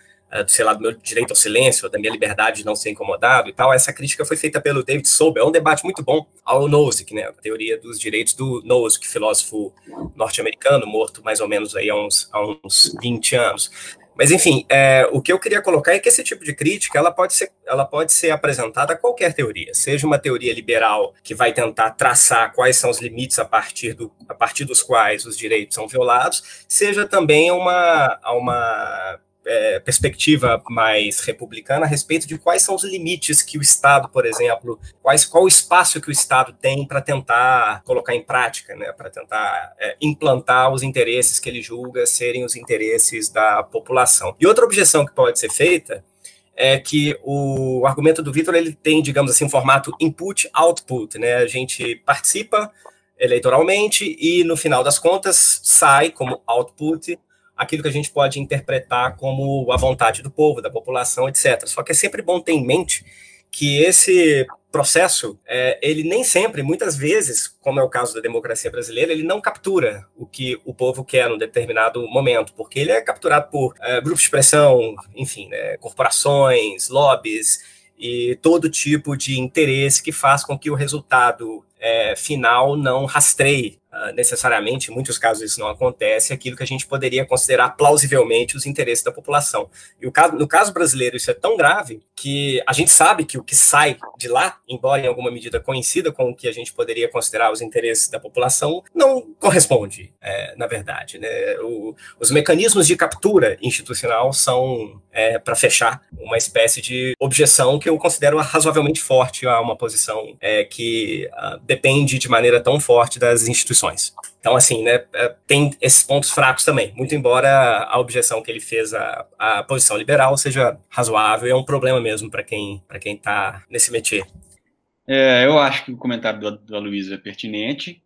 sei lá, do meu direito ao silêncio, da minha liberdade de não ser incomodado e tal. Essa crítica foi feita pelo David Sober, é um debate muito bom ao Nozick, né, a teoria dos direitos do Nozick, filósofo norte-americano, morto mais ou menos aí há uns, há uns 20 anos. Mas, enfim, é, o que eu queria colocar é que esse tipo de crítica ela pode, ser, ela pode ser apresentada a qualquer teoria, seja uma teoria liberal que vai tentar traçar quais são os limites a partir, do, a partir dos quais os direitos são violados, seja também uma, uma é, perspectiva mais republicana a respeito de quais são os limites que o Estado, por exemplo, quais, qual o espaço que o Estado tem para tentar colocar em prática, né, para tentar é, implantar os interesses que ele julga serem os interesses da população. E outra objeção que pode ser feita é que o argumento do Vitor ele tem, digamos assim, um formato input-output, né? A gente participa eleitoralmente e no final das contas sai como output aquilo que a gente pode interpretar como a vontade do povo, da população, etc. Só que é sempre bom ter em mente que esse processo, é, ele nem sempre, muitas vezes, como é o caso da democracia brasileira, ele não captura o que o povo quer num determinado momento, porque ele é capturado por é, grupos de pressão, enfim, né, corporações, lobbies e todo tipo de interesse que faz com que o resultado é, final não rastreie necessariamente, em muitos casos isso não acontece, aquilo que a gente poderia considerar plausivelmente os interesses da população. E caso, no caso brasileiro isso é tão grave que a gente sabe que o que sai de lá, embora em alguma medida coincida com o que a gente poderia considerar os interesses da população, não corresponde, é, na verdade. Né? O, os mecanismos de captura institucional são é, para fechar uma espécie de objeção que eu considero razoavelmente forte a uma posição é, que uh, depende de maneira tão forte das instituições. Então, assim, né, é, tem esses pontos fracos também, muito embora a objeção que ele fez à, à posição liberal seja razoável, é um problema mesmo para quem para quem está nesse métier. É, eu acho que o comentário do, do Aloysio é pertinente.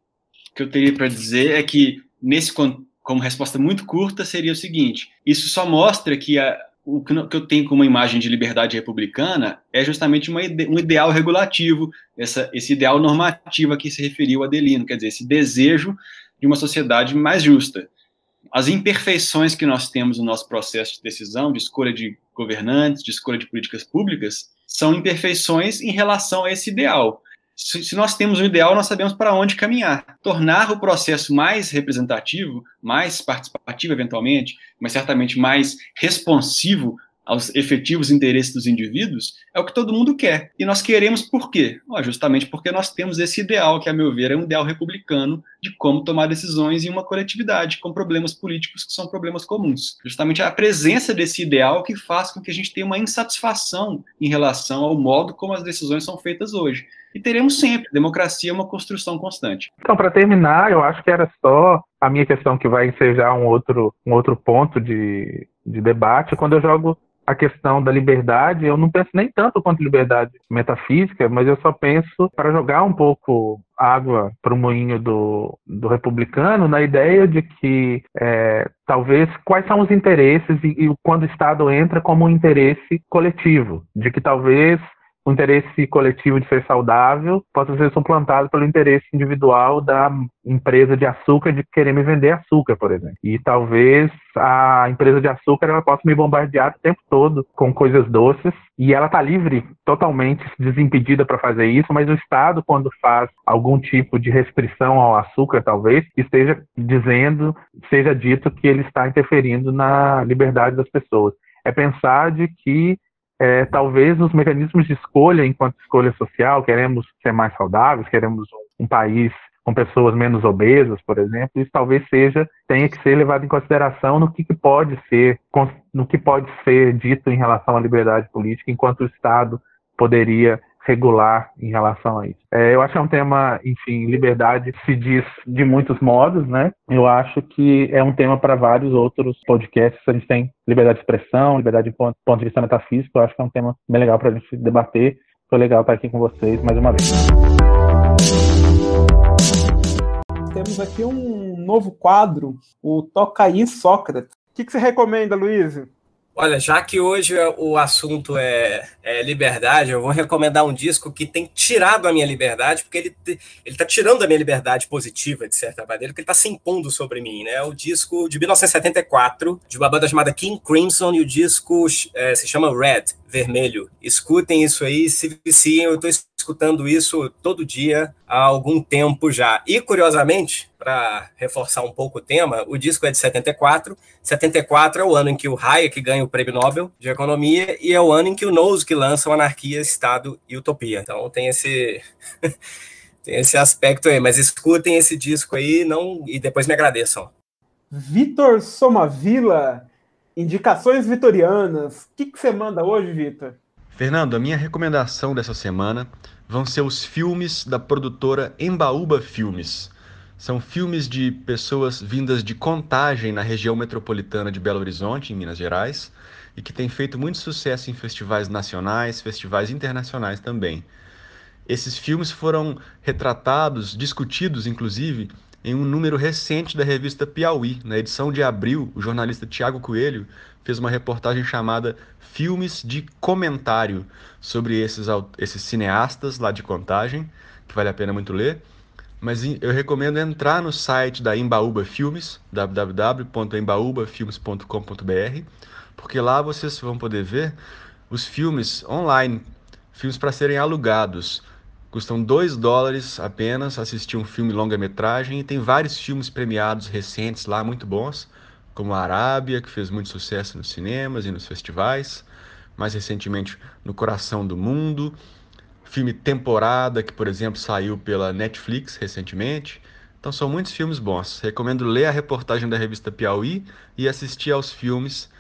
O que eu teria para dizer é que, nesse como resposta muito curta, seria o seguinte: isso só mostra que a, o que eu tenho como imagem de liberdade republicana é justamente uma, um ideal regulativo, essa, esse ideal normativo a que se referiu Adelino, quer dizer, esse desejo de uma sociedade mais justa. As imperfeições que nós temos no nosso processo de decisão, de escolha de governantes, de escolha de políticas públicas, são imperfeições em relação a esse ideal se, nós temos um ideal, nós sabemos para onde caminhar. Tornar o processo mais representativo, mais participativo, eventualmente, mas certamente mais responsivo aos efetivos interesses dos indivíduos, é o que todo mundo quer. E nós queremos por quê? justamente porque nós temos esse ideal, que, a meu ver, é um ideal republicano de como tomar decisões em uma coletividade, com problemas políticos que são problemas comuns. Justamente a presença desse ideal que faz com que a gente tenha uma insatisfação em relação ao modo como as decisões são feitas hoje e teremos sempre. Democracia é uma construção constante. Então, para terminar, eu acho que era só a minha questão que vai ensejar um outro, um outro ponto de, de debate. Quando eu jogo a questão da liberdade, eu não penso nem tanto quanto liberdade metafísica, mas eu só penso para jogar um pouco água para o moinho do, do republicano, na ideia de que é, talvez quais são os interesses e, e quando o Estado entra como um interesse coletivo, de que talvez o interesse coletivo de ser saudável possa ser suplantado pelo interesse individual da empresa de açúcar de querer me vender açúcar, por exemplo. E talvez a empresa de açúcar ela possa me bombardear o tempo todo com coisas doces e ela está livre, totalmente desimpedida para fazer isso, mas o Estado, quando faz algum tipo de restrição ao açúcar, talvez, esteja dizendo, seja dito que ele está interferindo na liberdade das pessoas. É pensar de que é, talvez os mecanismos de escolha, enquanto escolha social, queremos ser mais saudáveis, queremos um, um país com pessoas menos obesas, por exemplo, isso talvez seja tenha que ser levado em consideração no que, que, pode ser no que pode ser dito em relação à liberdade política, enquanto o Estado poderia regular em relação a isso. É, eu acho que é um tema, enfim, liberdade se diz de muitos modos, né? Eu acho que é um tema para vários outros podcasts. A gente tem liberdade de expressão, liberdade de ponto, ponto de vista metafísico. Eu acho que é um tema bem legal para a gente debater. Foi legal estar aqui com vocês mais uma vez. Temos aqui um novo quadro, o Toca aí Sócrates. O que, que você recomenda, Luiz? Olha, já que hoje o assunto é, é, liberdade, eu vou recomendar um disco que tem tirado a minha liberdade, porque ele ele está tirando a minha liberdade positiva, de certa maneira, porque ele está se impondo sobre mim, né? O disco de 1974, de uma banda chamada King Crimson, e o disco é, se chama Red, Vermelho. Escutem isso aí, se viciem, eu estou escutando isso todo dia há algum tempo já. E, curiosamente, para reforçar um pouco o tema, o disco é de 74. 74 é o ano em que o Hayek ganha o Prêmio Nobel de Economia e é o ano em que o Nozick lança Anarquia, Estado e Utopia. Então tem esse tem esse aspecto aí, mas escutem esse disco aí não e depois me agradeçam. Vitor Somavila, indicações vitorianas. O que, que você manda hoje, Vitor? Fernando, a minha recomendação dessa semana vão ser os filmes da produtora Embaúba Filmes. São filmes de pessoas vindas de Contagem, na região metropolitana de Belo Horizonte, em Minas Gerais, e que têm feito muito sucesso em festivais nacionais, festivais internacionais também. Esses filmes foram retratados, discutidos, inclusive, em um número recente da revista Piauí. Na edição de abril, o jornalista Tiago Coelho fez uma reportagem chamada Filmes de Comentário sobre esses, esses cineastas lá de Contagem, que vale a pena muito ler. Mas eu recomendo entrar no site da Embaúba Filmes, www.embaúbafilmes.com.br, porque lá vocês vão poder ver os filmes online, filmes para serem alugados. Custam 2 dólares apenas assistir um filme longa-metragem e tem vários filmes premiados recentes lá, muito bons, como a Arábia, que fez muito sucesso nos cinemas e nos festivais, mais recentemente No Coração do Mundo, filme Temporada, que por exemplo saiu pela Netflix recentemente. Então são muitos filmes bons. Recomendo ler a reportagem da revista Piauí e assistir aos filmes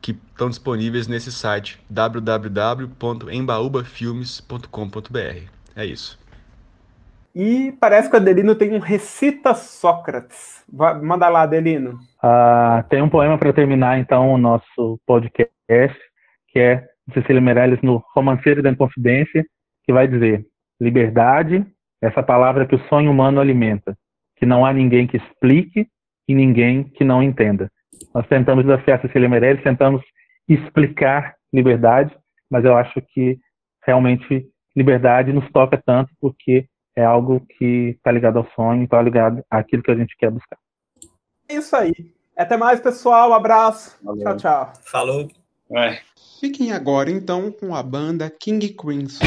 que estão disponíveis nesse site www.embaubafilmes.com.br. É isso. E parece que o Adelino tem um Recita Sócrates. Manda lá, Adelino. Ah, tem um poema para terminar, então, o nosso podcast, que é Cecília Meirelles no Romanceiro da Inconfidência, que vai dizer: liberdade, essa palavra que o sonho humano alimenta, que não há ninguém que explique e ninguém que não entenda. Nós tentamos desafiar Cecília Meirelles, tentamos explicar liberdade, mas eu acho que realmente liberdade nos toca tanto porque é algo que está ligado ao sonho, está ligado àquilo que a gente quer buscar. É isso aí. Até mais, pessoal. Um abraço. Valeu. Tchau, tchau. Falou. Fiquem agora então com a banda King Crimson.